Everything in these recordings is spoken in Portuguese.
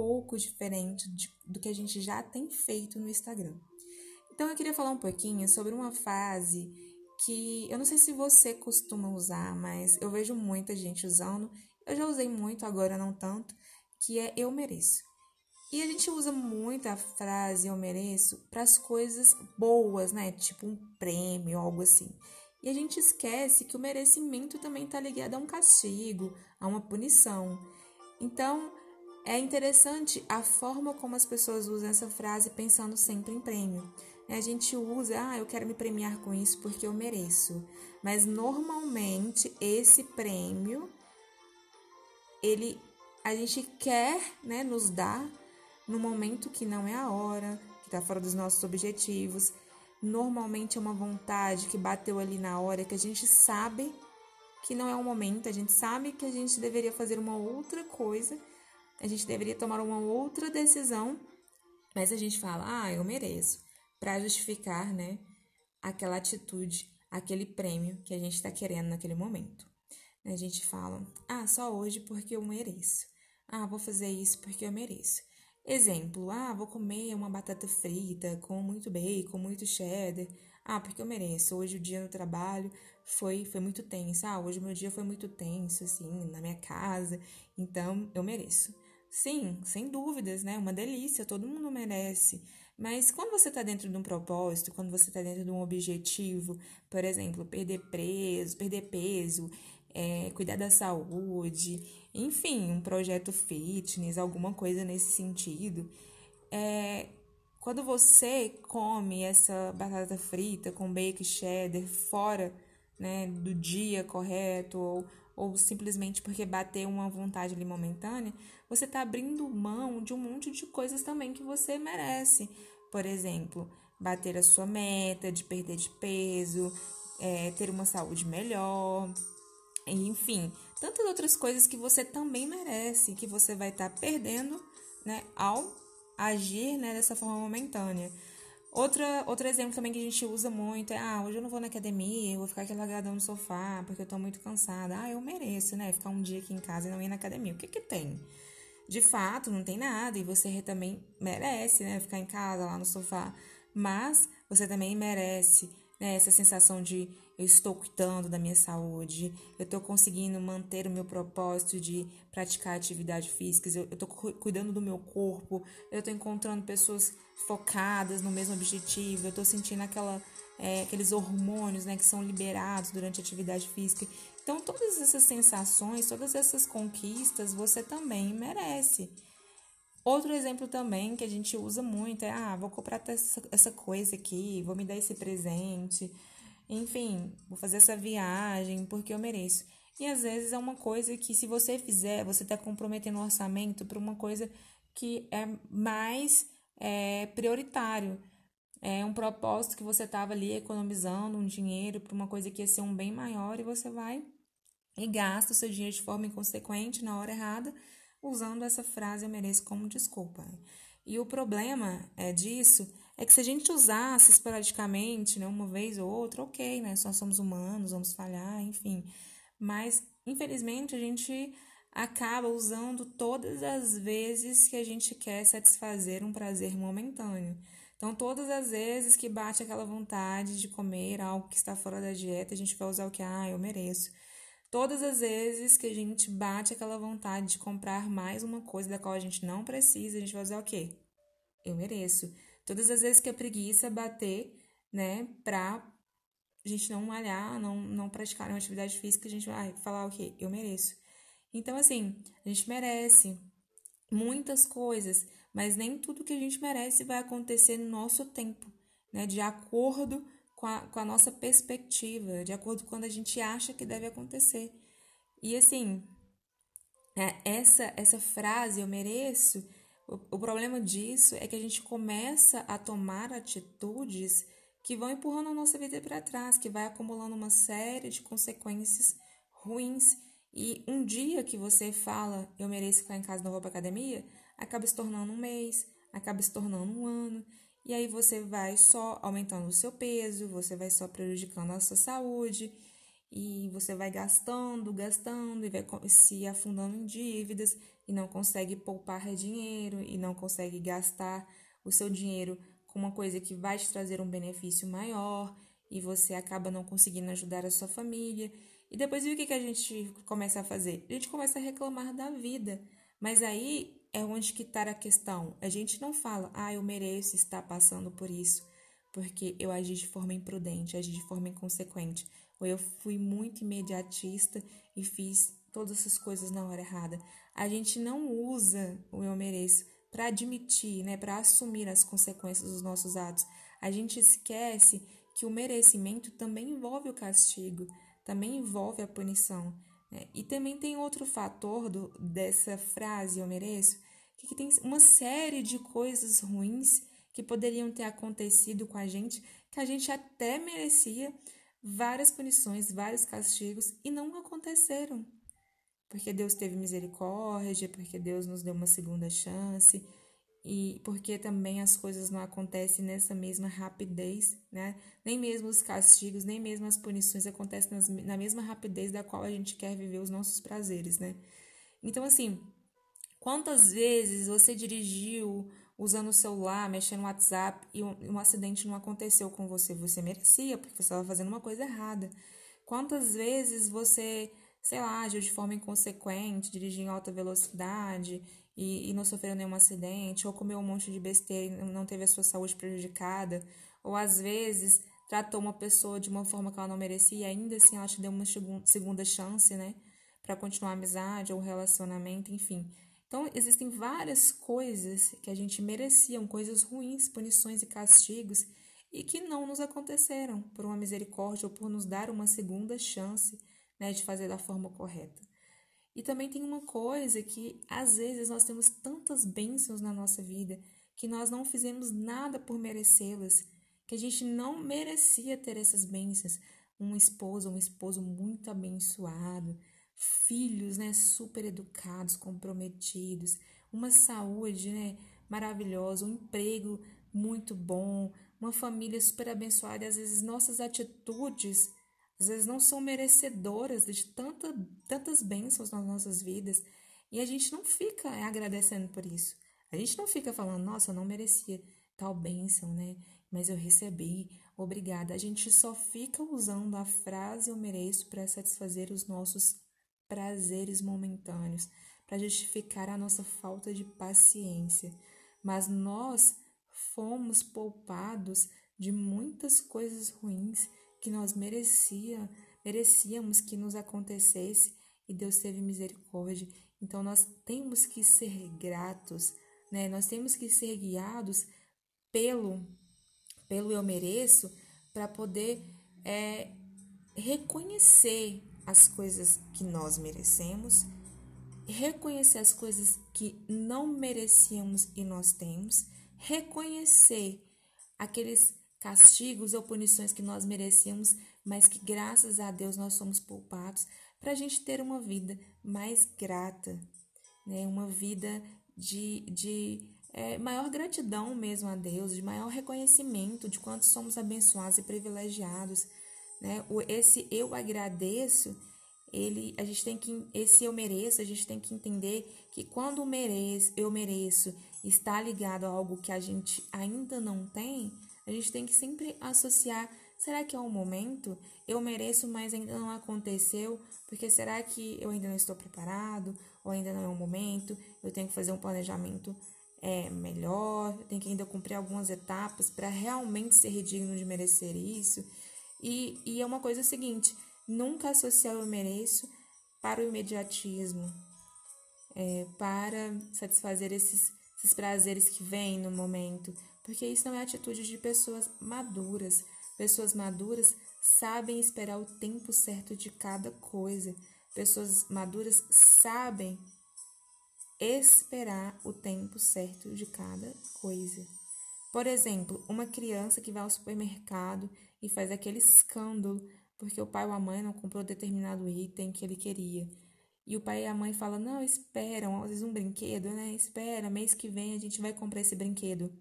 pouco diferente de, do que a gente já tem feito no Instagram. Então eu queria falar um pouquinho sobre uma frase que eu não sei se você costuma usar, mas eu vejo muita gente usando. Eu já usei muito, agora não tanto, que é eu mereço. E a gente usa muito a frase eu mereço para as coisas boas, né? Tipo um prêmio, algo assim. E a gente esquece que o merecimento também está ligado a um castigo, a uma punição. Então, é interessante a forma como as pessoas usam essa frase pensando sempre em prêmio. A gente usa, ah, eu quero me premiar com isso porque eu mereço. Mas normalmente esse prêmio, ele, a gente quer, né, nos dar no momento que não é a hora, que está fora dos nossos objetivos. Normalmente é uma vontade que bateu ali na hora, que a gente sabe que não é o momento, a gente sabe que a gente deveria fazer uma outra coisa, a gente deveria tomar uma outra decisão, mas a gente fala, ah, eu mereço, para justificar, né, aquela atitude, aquele prêmio que a gente está querendo naquele momento. A gente fala, ah, só hoje porque eu mereço. Ah, vou fazer isso porque eu mereço. Exemplo, ah, vou comer uma batata frita com muito bacon, muito cheddar. Ah, porque eu mereço. Hoje o dia no trabalho foi, foi muito tenso. Ah, hoje meu dia foi muito tenso, assim, na minha casa. Então, eu mereço. Sim, sem dúvidas, né? Uma delícia, todo mundo merece. Mas quando você está dentro de um propósito, quando você está dentro de um objetivo, por exemplo, perder peso, perder peso, é, cuidar da saúde, enfim, um projeto fitness, alguma coisa nesse sentido. É, quando você come essa batata frita com bacon cheddar fora né, do dia correto ou, ou simplesmente porque bateu uma vontade ali momentânea, você está abrindo mão de um monte de coisas também que você merece. Por exemplo, bater a sua meta de perder de peso, é, ter uma saúde melhor, enfim, tantas outras coisas que você também merece, que você vai estar tá perdendo, né, ao agir, né, dessa forma momentânea. Outra, outro exemplo também que a gente usa muito é, ah, hoje eu não vou na academia, eu vou ficar aqui largadão no sofá, porque eu tô muito cansada. Ah, eu mereço, né, ficar um dia aqui em casa e não ir na academia. O que que tem? De fato, não tem nada, e você também merece, né, ficar em casa, lá no sofá. Mas você também merece, né, essa sensação de eu estou cuidando da minha saúde, eu estou conseguindo manter o meu propósito de praticar atividade física, eu estou cuidando do meu corpo, eu estou encontrando pessoas focadas no mesmo objetivo, eu estou sentindo aquela, é, aqueles hormônios né, que são liberados durante a atividade física. Então, todas essas sensações, todas essas conquistas, você também merece. Outro exemplo também que a gente usa muito é: ah, vou comprar essa, essa coisa aqui, vou me dar esse presente. Enfim, vou fazer essa viagem porque eu mereço. E às vezes é uma coisa que, se você fizer, você está comprometendo o orçamento para uma coisa que é mais é, prioritário. É um propósito que você estava ali economizando um dinheiro para uma coisa que ia ser um bem maior e você vai e gasta o seu dinheiro de forma inconsequente na hora errada, usando essa frase eu mereço como desculpa. E o problema é disso é que se a gente usasse esporadicamente, né, uma vez ou outra, ok, né? Nós somos humanos, vamos falhar, enfim. Mas, infelizmente, a gente acaba usando todas as vezes que a gente quer satisfazer um prazer momentâneo. Então, todas as vezes que bate aquela vontade de comer algo que está fora da dieta, a gente vai usar o que? Ah, eu mereço. Todas as vezes que a gente bate aquela vontade de comprar mais uma coisa da qual a gente não precisa, a gente vai usar o quê? Eu mereço. Todas as vezes que a preguiça bater, né, pra a gente não malhar, não, não praticar uma atividade física, a gente vai falar o quê? Eu mereço. Então, assim, a gente merece muitas coisas, mas nem tudo que a gente merece vai acontecer no nosso tempo, né? De acordo com a, com a nossa perspectiva, de acordo com quando a gente acha que deve acontecer. E assim, é, essa, essa frase, eu mereço, o, problema disso é que a gente começa a tomar atitudes que vão empurrando a nossa vida para trás, que vai acumulando uma série de consequências ruins. E um dia que você fala, eu mereço ficar em casa, não vou para academia, acaba se tornando um mês, acaba se tornando um ano. E aí você vai só aumentando o seu peso, você vai só prejudicando a sua saúde, e você vai gastando, gastando, e vai se afundando em dívidas, e não consegue poupar dinheiro e não consegue gastar o seu dinheiro com uma coisa que vai te trazer um benefício maior e você acaba não conseguindo ajudar a sua família. E depois o que, que a gente começa a fazer? A gente começa a reclamar da vida. Mas aí é onde que está a questão. A gente não fala, ah, eu mereço estar passando por isso, porque eu agi de forma imprudente, agi de forma inconsequente, ou eu fui muito imediatista e fiz todas essas coisas na hora errada. A gente não usa o eu mereço para admitir, né, para assumir as consequências dos nossos atos. A gente esquece que o merecimento também envolve o castigo, também envolve a punição. Né? E também tem outro fator do, dessa frase eu mereço, que tem uma série de coisas ruins que poderiam ter acontecido com a gente, que a gente até merecia várias punições, vários castigos e não aconteceram porque Deus teve misericórdia, porque Deus nos deu uma segunda chance e porque também as coisas não acontecem nessa mesma rapidez, né? Nem mesmo os castigos, nem mesmo as punições acontecem nas, na mesma rapidez da qual a gente quer viver os nossos prazeres, né? Então, assim, quantas vezes você dirigiu usando o celular, mexendo no WhatsApp e um, um acidente não aconteceu com você? Você merecia, porque você estava fazendo uma coisa errada. Quantas vezes você sei lá, agiu de forma inconsequente, dirigiu em alta velocidade e, e não sofreu nenhum acidente, ou comeu um monte de besteira e não teve a sua saúde prejudicada, ou às vezes tratou uma pessoa de uma forma que ela não merecia e ainda assim ela te deu uma segunda chance, né, para continuar a amizade ou relacionamento, enfim. Então, existem várias coisas que a gente merecia, coisas ruins, punições e castigos, e que não nos aconteceram por uma misericórdia ou por nos dar uma segunda chance né, de fazer da forma correta. E também tem uma coisa que às vezes nós temos tantas bênçãos na nossa vida que nós não fizemos nada por merecê-las, que a gente não merecia ter essas bênçãos. Um esposo, um esposo muito abençoado, filhos, né, super educados, comprometidos, uma saúde, né, maravilhosa, um emprego muito bom, uma família super abençoada, e às vezes nossas atitudes às vezes não são merecedoras de tanta, tantas bênçãos nas nossas vidas e a gente não fica agradecendo por isso. A gente não fica falando, nossa, eu não merecia tal bênção, né? Mas eu recebi, obrigada. A gente só fica usando a frase eu mereço para satisfazer os nossos prazeres momentâneos, para justificar a nossa falta de paciência. Mas nós fomos poupados de muitas coisas ruins que nós merecia, merecíamos que nos acontecesse e Deus teve misericórdia. Então nós temos que ser gratos, né? Nós temos que ser guiados pelo pelo eu mereço para poder é, reconhecer as coisas que nós merecemos, reconhecer as coisas que não merecíamos e nós temos, reconhecer aqueles castigos ou punições que nós merecíamos, mas que graças a Deus nós somos poupados, para a gente ter uma vida mais grata, né? uma vida de, de é, maior gratidão mesmo a Deus, de maior reconhecimento de quanto somos abençoados e privilegiados. Né? Esse eu agradeço, ele, a gente tem que, esse eu mereço, a gente tem que entender que quando mereço, eu mereço está ligado a algo que a gente ainda não tem, a gente tem que sempre associar: será que é um momento? Eu mereço, mas ainda não aconteceu? Porque será que eu ainda não estou preparado? Ou ainda não é o um momento? Eu tenho que fazer um planejamento é, melhor? Eu tenho que ainda cumprir algumas etapas para realmente ser digno de merecer isso? E, e é uma coisa seguinte: nunca associar eu mereço para o imediatismo, é, para satisfazer esses, esses prazeres que vêm no momento porque isso não é atitude de pessoas maduras. Pessoas maduras sabem esperar o tempo certo de cada coisa. Pessoas maduras sabem esperar o tempo certo de cada coisa. Por exemplo, uma criança que vai ao supermercado e faz aquele escândalo porque o pai ou a mãe não comprou determinado item que ele queria. E o pai e a mãe falam: Não, espera, às vezes um brinquedo, né? Espera, mês que vem a gente vai comprar esse brinquedo.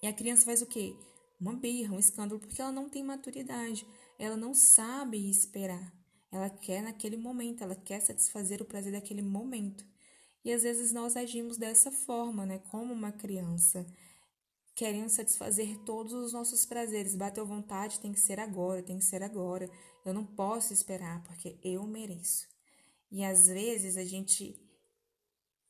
E a criança faz o quê? Uma birra, um escândalo, porque ela não tem maturidade, ela não sabe esperar. Ela quer naquele momento, ela quer satisfazer o prazer daquele momento. E às vezes nós agimos dessa forma, né? Como uma criança, querendo satisfazer todos os nossos prazeres. Bateu vontade, tem que ser agora, tem que ser agora. Eu não posso esperar, porque eu mereço. E às vezes a gente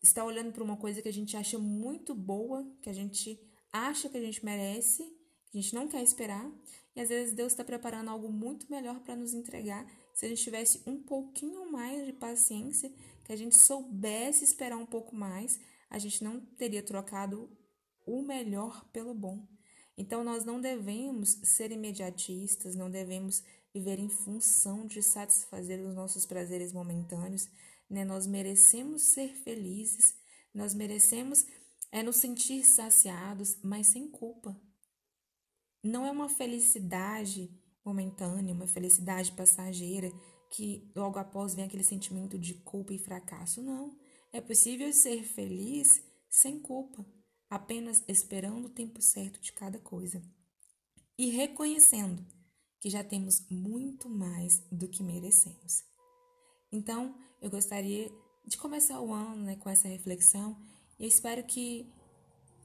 está olhando para uma coisa que a gente acha muito boa, que a gente acha que a gente merece, que a gente não quer esperar, e às vezes Deus está preparando algo muito melhor para nos entregar. Se a gente tivesse um pouquinho mais de paciência, que a gente soubesse esperar um pouco mais, a gente não teria trocado o melhor pelo bom. Então nós não devemos ser imediatistas, não devemos viver em função de satisfazer os nossos prazeres momentâneos, né? Nós merecemos ser felizes, nós merecemos é nos sentir saciados, mas sem culpa. Não é uma felicidade momentânea, uma felicidade passageira que logo após vem aquele sentimento de culpa e fracasso. Não. É possível ser feliz sem culpa, apenas esperando o tempo certo de cada coisa e reconhecendo que já temos muito mais do que merecemos. Então, eu gostaria de começar o ano né, com essa reflexão e eu espero que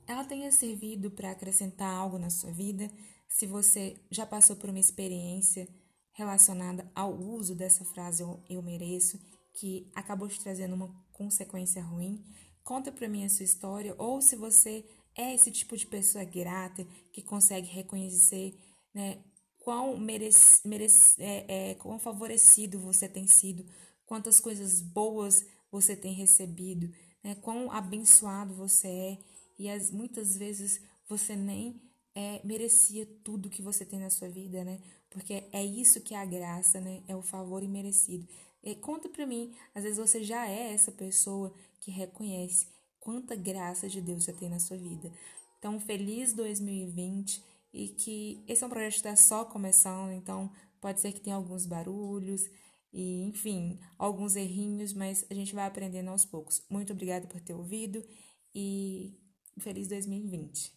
ela tenha servido para acrescentar algo na sua vida. Se você já passou por uma experiência relacionada ao uso dessa frase eu, mereço, que acabou te trazendo uma consequência ruim, conta para mim a sua história. Ou se você é esse tipo de pessoa grata que consegue reconhecer né, quão, merece, merece, é, é, quão favorecido você tem sido quantas coisas boas você tem recebido, né? quão abençoado você é e as, muitas vezes você nem é, merecia tudo que você tem na sua vida, né? Porque é isso que é a graça, né? É o favor imerecido. E conta pra mim, às vezes você já é essa pessoa que reconhece quanta graça de Deus já tem na sua vida. Então, feliz 2020 e que esse é um projeto que está só começando, então pode ser que tenha alguns barulhos, e, enfim, alguns errinhos, mas a gente vai aprendendo aos poucos. Muito obrigada por ter ouvido e feliz 2020.